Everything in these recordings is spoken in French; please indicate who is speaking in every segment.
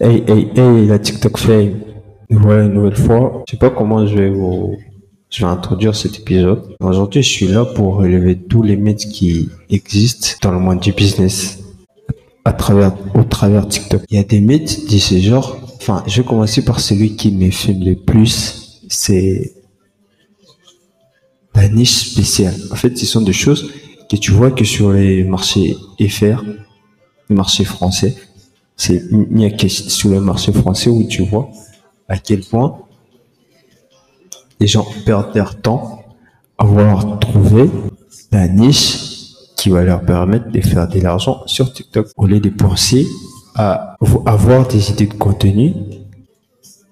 Speaker 1: Hey, hey, hey, la TikTok fame. Nous voilà une nouvelle fois. Je sais pas comment je vais vous, je vais introduire cet épisode. Aujourd'hui, je suis là pour relever tous les mythes qui existent dans le monde du business au travers TikTok. Il y a des mythes de ce genre. Enfin, je vais commencer par celui qui me filme le plus. C'est la niche spéciale. En fait, ce sont des choses que tu vois que sur les marchés FR, les marchés français, c'est il n'y a que sur le marché français où tu vois à quel point les gens perdent leur temps à vouloir trouver la niche qui va leur permettre de faire de l'argent sur TikTok. Au lieu de penser à avoir des idées de contenu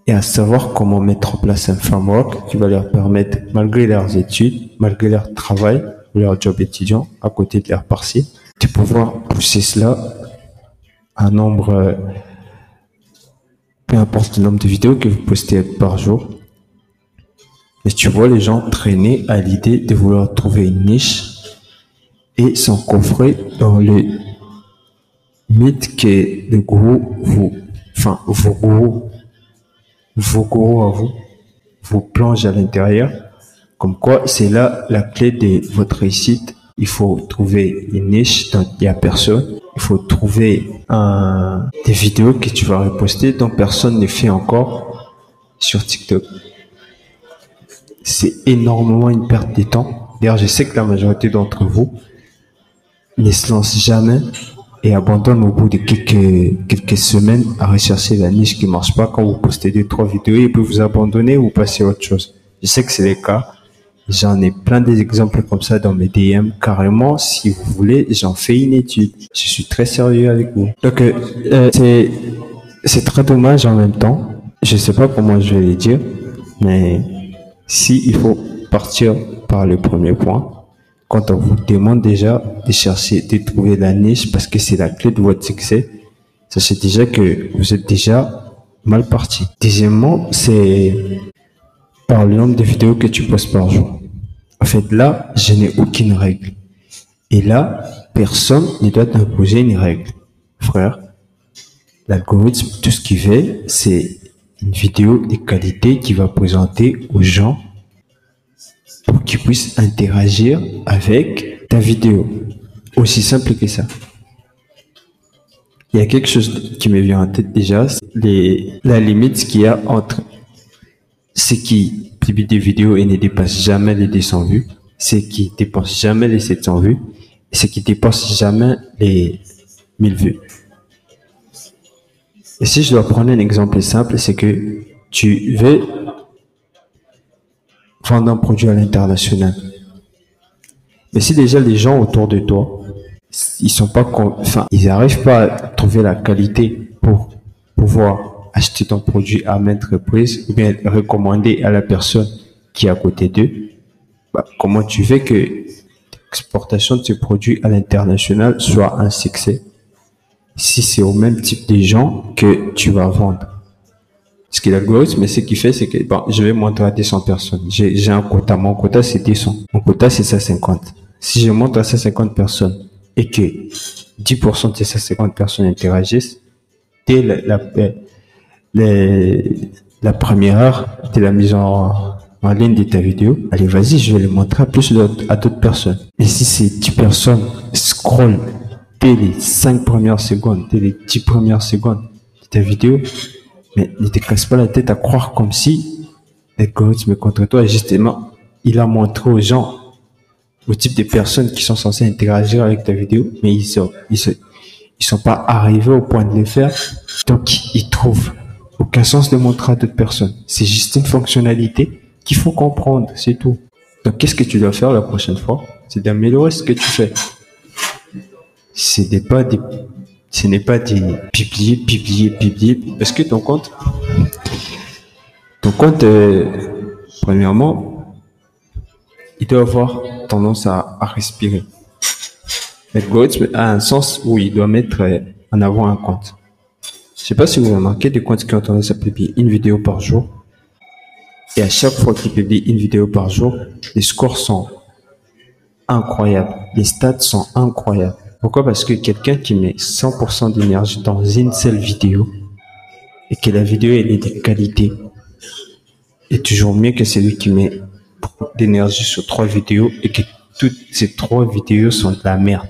Speaker 1: et à savoir comment mettre en place un framework qui va leur permettre, malgré leurs études, malgré leur travail, leur job étudiant, à côté de leur partiel, de pouvoir pousser cela un nombre, euh, peu importe le nombre de vidéos que vous postez par jour. Et tu vois les gens traîner à l'idée de vouloir trouver une niche et s'encoffrer dans le mythe que le gourou vous, enfin, vos gourous, vos gourous à vous, vous plonge à l'intérieur. Comme quoi, c'est là la clé de votre réussite. Il faut trouver une niche dont il n'y a personne. Il faut trouver des vidéos que tu vas reposter dont personne ne fait encore sur TikTok. C'est énormément une perte de temps. D'ailleurs, je sais que la majorité d'entre vous ne se lance jamais et abandonne au bout de quelques, quelques semaines à rechercher la niche qui marche pas. Quand vous postez deux, trois vidéos, il peut vous abandonner ou passer à autre chose. Je sais que c'est le cas. J'en ai plein d'exemples comme ça dans mes DM. Carrément, si vous voulez, j'en fais une étude. Je suis très sérieux avec vous. Donc, euh, euh, c'est, c'est très dommage en même temps. Je sais pas comment je vais le dire, mais si il faut partir par le premier point, quand on vous demande déjà de chercher, de trouver la niche parce que c'est la clé de votre succès, sachez déjà que vous êtes déjà mal parti. Deuxièmement, c'est par le nombre de vidéos que tu postes par jour. En fait, là, je n'ai aucune règle. Et là, personne ne doit t'imposer une règle. Frère, l'algorithme, tout ce qu'il fait, c'est une vidéo de qualité qui va présenter aux gens pour qu'ils puissent interagir avec ta vidéo. Aussi simple que ça. Il y a quelque chose qui me vient en tête déjà, les, la limite qu'il y a entre ceux qui publient des vidéos et ne dépassent jamais les 200 vues, ceux qui dépassent jamais les 700 vues, ceux qui dépassent jamais les 1000 vues. Et si je dois prendre un exemple simple, c'est que tu veux vendre un produit à l'international. Mais si déjà les gens autour de toi, ils sont pas, enfin, ils n'arrivent pas à trouver la qualité pour pouvoir acheter ton produit à maintes reprises ou bien recommander à la personne qui est à côté d'eux, bah, comment tu fais que l'exportation de ce produit à l'international soit un succès si c'est au même type de gens que tu vas vendre? Ce qu'il l'algorithme, mais ce qu'il fait, c'est que bon, je vais montrer à 200 personnes. J'ai un quota. Mon quota, c'est 200. Mon quota, c'est 150. Si je montre à 150 personnes et que 10% de ces 150 personnes interagissent, dès la, la, la, première heure de la mise en, ligne de ta vidéo, allez, vas-y, je vais le montrer à plus à d'autres personnes. Et si ces 10 personnes scrollent dès les 5 premières secondes, dès les 10 premières secondes de ta vidéo, mais ne te casse pas la tête à croire comme si l'algorithme est contre toi. justement, il a montré aux gens, au type de personnes qui sont censées interagir avec ta vidéo, mais ils sont, sont pas arrivés au point de le faire. Donc, ils trouvent aucun sens de montrer à d'autres personnes. C'est juste une fonctionnalité qu'il faut comprendre, c'est tout. Donc, qu'est-ce que tu dois faire la prochaine fois? C'est d'améliorer ce que tu fais. C'est pas des ce n'est pas de publier, publier, publier, parce que ton compte, ton compte, euh, premièrement, il doit avoir tendance à, à respirer. L'algorithme a un sens où il doit mettre euh, en avant un compte. Je sais pas si vous remarquez des comptes qui ont tendance à publier une vidéo par jour. Et à chaque fois qu'ils publient une vidéo par jour, les scores sont incroyables. Les stats sont incroyables. Pourquoi? Parce que quelqu'un qui met 100% d'énergie dans une seule vidéo et que la vidéo elle est de qualité est toujours mieux que celui qui met d'énergie sur trois vidéos et que toutes ces trois vidéos sont de la merde.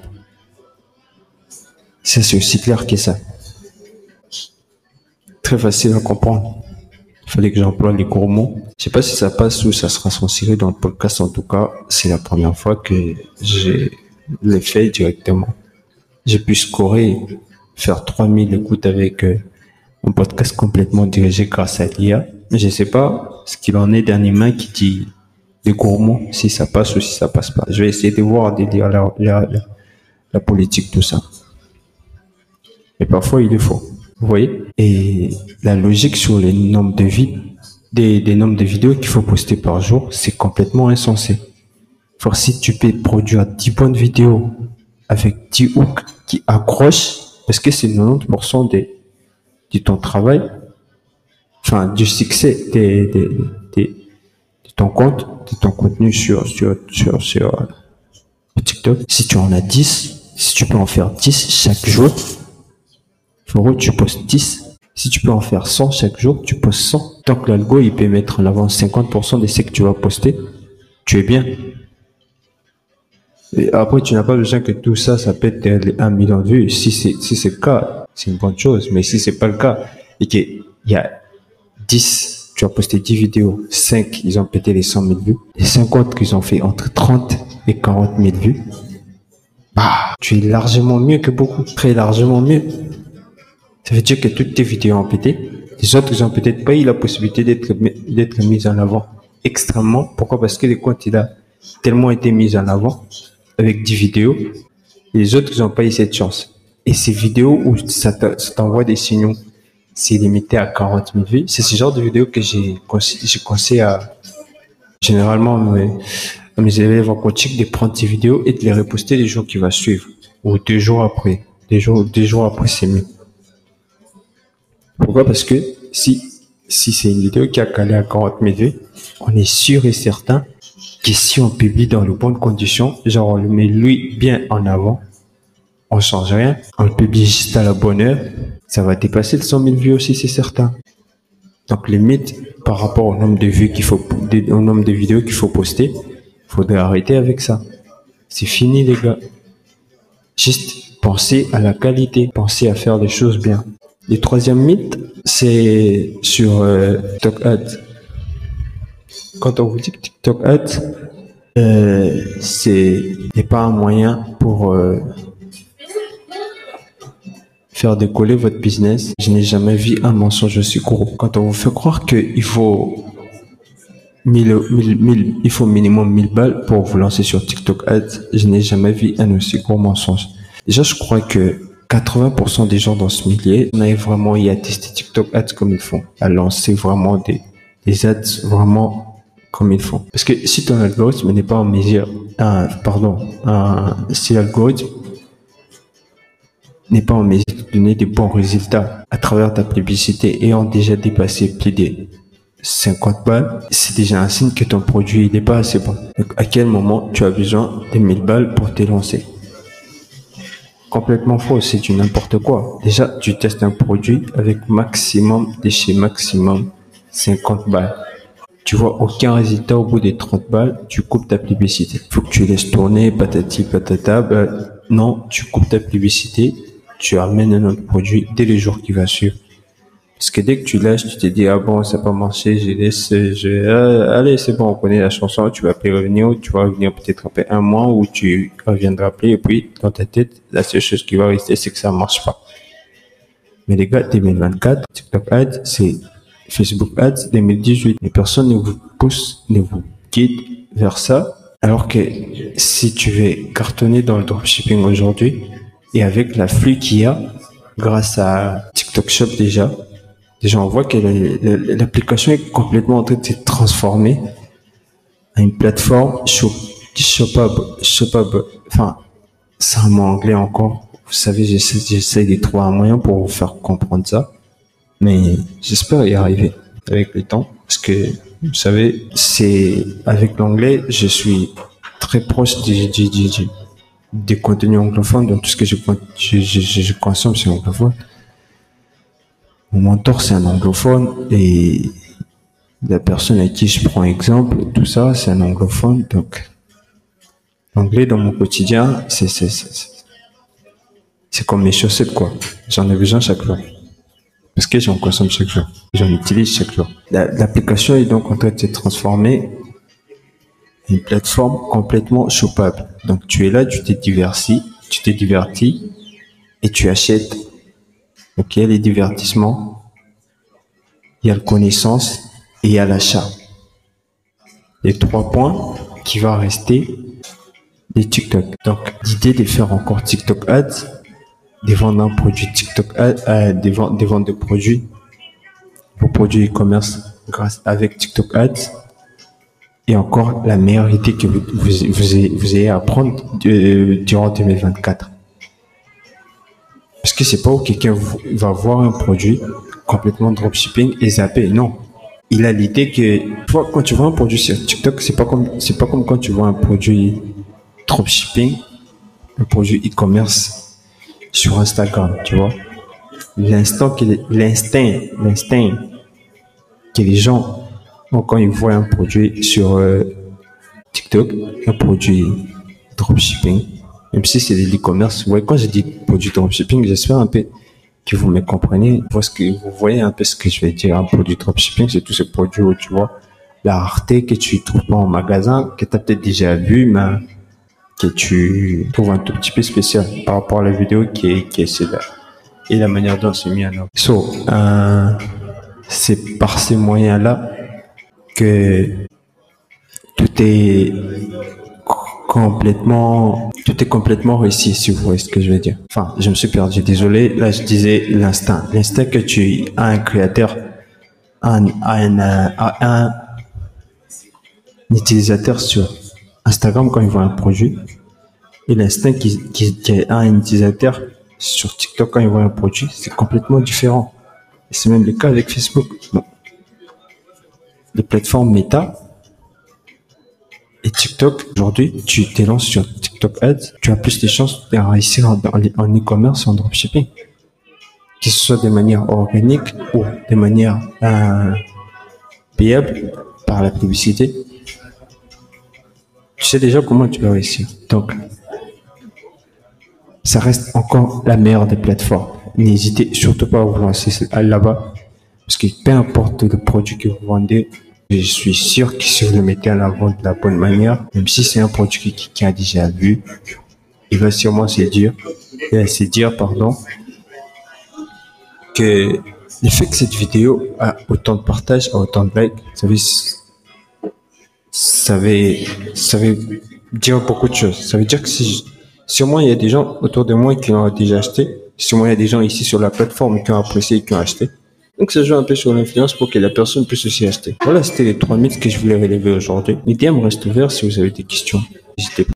Speaker 1: Ça, c'est aussi clair que ça. Très facile à comprendre. Il fallait que j'emploie les gros mots. Je sais pas si ça passe ou ça sera censuré dans le podcast. En tout cas, c'est la première fois que j'ai l'ai fait directement. J'ai pu scorer, faire 3000 écoutes avec euh, un podcast complètement dirigé grâce à l'IA. Je sais pas ce qu'il en est dernièrement qui dit des gourmands, si ça passe ou si ça passe pas. Je vais essayer de voir, de dire la, la, politique, tout ça. Mais parfois, il est faux. Vous voyez? Et la logique sur les nombres de vies, des, des nombres de vidéos qu'il faut poster par jour, c'est complètement insensé. For si tu peux produire 10 points de vidéo avec 10 hooks qui accrochent, parce que c'est 90% des, de ton travail, enfin, du succès des, de ton compte, de ton contenu sur, sur, sur, sur euh, TikTok. Si tu en as 10, si tu peux en faire 10 chaque jour, faut tu postes 10. Si tu peux en faire 100 chaque jour, tu postes 100. Tant que l'algo, il peut mettre en avant 50% de ce que tu vas poster, tu es bien. Et après, tu n'as pas besoin que tout ça, ça pète un million de vues. Si c'est, si c'est le cas, c'est une bonne chose. Mais si c'est pas le cas, et qu'il y a 10, tu as posté 10 vidéos, 5, ils ont pété les 100 000 vues, et 50 qu'ils ont fait entre 30 et 40 000 vues, bah, tu es largement mieux que beaucoup, très largement mieux. Ça veut dire que toutes tes vidéos ont pété. Les autres, ils ont peut-être pas eu la possibilité d'être, d'être mis en avant extrêmement. Pourquoi? Parce que les comptes, il a tellement été mis en avant avec 10 vidéos. Les autres, ils n'ont pas eu cette chance. Et ces vidéos où ça t'envoie des signaux, c'est limité à 40 000 vues. C'est ce genre de vidéos que j'ai conseillé à, généralement, mes, à mes élèves en coaching de prendre ces vidéos et de les reposter les jours qui vont suivre. Ou deux jours après. Des jours, deux jours après, c'est mieux. Parce que si, si c'est une vidéo qui a calé à 40 000 vues, on est sûr et certain que si on publie dans de bonnes conditions, genre on le met lui bien en avant, on change rien, on le publie juste à la bonne heure, ça va dépasser le 100 000 vues aussi, c'est certain. Donc limite, par rapport au nombre de vues qu'il faut, au nombre de vidéos qu'il faut poster, faudrait arrêter avec ça. C'est fini les gars. Juste pensez à la qualité, pensez à faire des choses bien. Le troisième mythe, c'est sur euh, TikTok Ads quand on vous dit que TikTok Ads, euh, c'est n'est pas un moyen pour euh, faire décoller votre business. Je n'ai jamais vu un mensonge aussi gros. Quand on vous fait croire qu'il faut 1000, 1000, il faut minimum 1000 balles pour vous lancer sur TikTok Ads, je n'ai jamais vu un aussi gros mensonge. Déjà, je crois que 80% des gens dans ce milieu n'avaient vraiment à tester TikTok Ads comme ils font, à lancer vraiment des, des ads vraiment comme ils font. Parce que si ton algorithme n'est pas en mesure, pardon, si l'algorithme n'est pas en mesure de donner des bons résultats à travers ta publicité ayant déjà dépassé plus de 50 balles, c'est déjà un signe que ton produit n'est pas assez bon. Donc, à quel moment tu as besoin de 1000 balles pour te lancer? Complètement faux, c'est du n'importe quoi. Déjà, tu testes un produit avec maximum, chez maximum 50 balles tu vois aucun résultat au bout des 30 balles, tu coupes ta publicité. Faut que tu laisses tourner, patati patata. Bah, non, tu coupes ta publicité, tu amènes un autre produit dès les jours qui va suivre. Parce que dès que tu lâches, tu te dis, ah bon, ça n'a pas marché, j'ai laissé, je, ah, allez, c'est bon, on connaît la chanson, tu vas plus revenir, tu vas revenir peut-être après un mois où tu reviendras plus, et puis, dans ta tête, la seule chose qui va rester, c'est que ça marche pas. Mais les gars, 2024, TikTok Ad, c'est Facebook Ads 2018. Les personnes ne vous poussent, ne vous guident vers ça. Alors que si tu veux cartonner dans le dropshipping aujourd'hui et avec la flux qu'il y a grâce à TikTok Shop déjà, déjà on voit que l'application est complètement en train de se transformer à une plateforme shop, shopable, shopable. Enfin, c'est un mot anglais encore. Vous savez, j'essaie de trouver un moyen pour vous faire comprendre ça. Mais j'espère y arriver avec le temps. Parce que, vous savez, c'est, avec l'anglais, je suis très proche du, du, du, des contenus anglophones. Donc, tout ce que je, je consomme, c'est anglophone. Mon mentor, c'est un anglophone et la personne à qui je prends exemple, tout ça, c'est un anglophone. Donc, l'anglais dans mon quotidien, c'est, c'est, c'est, comme mes chaussettes, quoi. J'en ai besoin chaque jour. Parce que j'en consomme chaque jour. J'en utilise chaque jour. La- L'application est donc en train de se transformer en une plateforme complètement choupable. Donc, tu es là, tu t'es diverti, tu t'es diverti et tu achètes. Donc, il y a les divertissements, il y a la connaissance et il y a l'achat. Les trois points qui vont rester les TikTok. Donc, l'idée de faire encore TikTok Ads, de vendre un produit TikTok Ads, euh, des ventes, des de produits, vos produits e-commerce grâce avec TikTok Ads, et encore la meilleure idée que vous, vous ayez à prendre euh, durant 2024. Parce que c'est pas où quelqu'un va voir un produit complètement dropshipping et zapper? Non. Il a l'idée que, tu vois, quand tu vois un produit sur TikTok, c'est pas comme, c'est pas comme quand tu vois un produit dropshipping, un produit e-commerce sur Instagram, tu vois? L'instant l'instinct, l'instinct que les gens ont quand ils voient un produit sur euh, TikTok, un produit dropshipping, même si c'est de l'e-commerce. Ouais, quand je dis produit dropshipping, j'espère un peu que vous me comprenez. Vous, ce que, vous voyez un peu ce que je vais dire. Un produit dropshipping, c'est tous ces produits où tu vois la rareté que tu trouves pas en magasin, que tu as peut-être déjà vu, mais que tu trouves un tout petit peu spécial par rapport à la vidéo qui est, celle-là. Et la manière dont c'est mis en œuvre. So, euh, c'est par ces moyens-là que tout est complètement tout est complètement réussi si vous voyez ce que je veux dire. Enfin je me suis perdu désolé. Là je disais l'instinct. L'instinct que tu as un créateur un, un, a un, utilisateur sur Instagram quand il voit un produit et l'instinct qui, qui, a un utilisateur sur TikTok quand il voit un produit c'est complètement différent. C'est même le cas avec Facebook. Bon. les plateformes méta et TikTok, aujourd'hui, tu te lances sur TikTok Ads, tu as plus de chances de réussir en, e-commerce, en dropshipping. Que ce soit de manière organique ou de manière euh, payable par la publicité. Tu sais déjà comment tu vas réussir. Donc, ça reste encore la meilleure des plateformes. N'hésitez surtout pas à vous lancer là-bas. Parce que peu importe le produit que vous vendez, je suis sûr que si vous le mettez en avant de la bonne manière, même si c'est un produit qui, qui a déjà vu, il va sûrement se dire, va se dire, pardon, que le fait que cette vidéo a autant de partages, a autant de likes, ça veut, ça veut, ça veut dire beaucoup de choses. Ça veut dire que si, sûrement il y a des gens autour de moi qui ont déjà acheté, sûrement il y a des gens ici sur la plateforme qui ont apprécié et qui ont acheté. Donc ça joue un peu sur l'influence pour que la personne puisse aussi acheter. Voilà, c'était les trois mythes que je voulais relever aujourd'hui. Les DM restent ouverts si vous avez des questions. N'hésitez pas.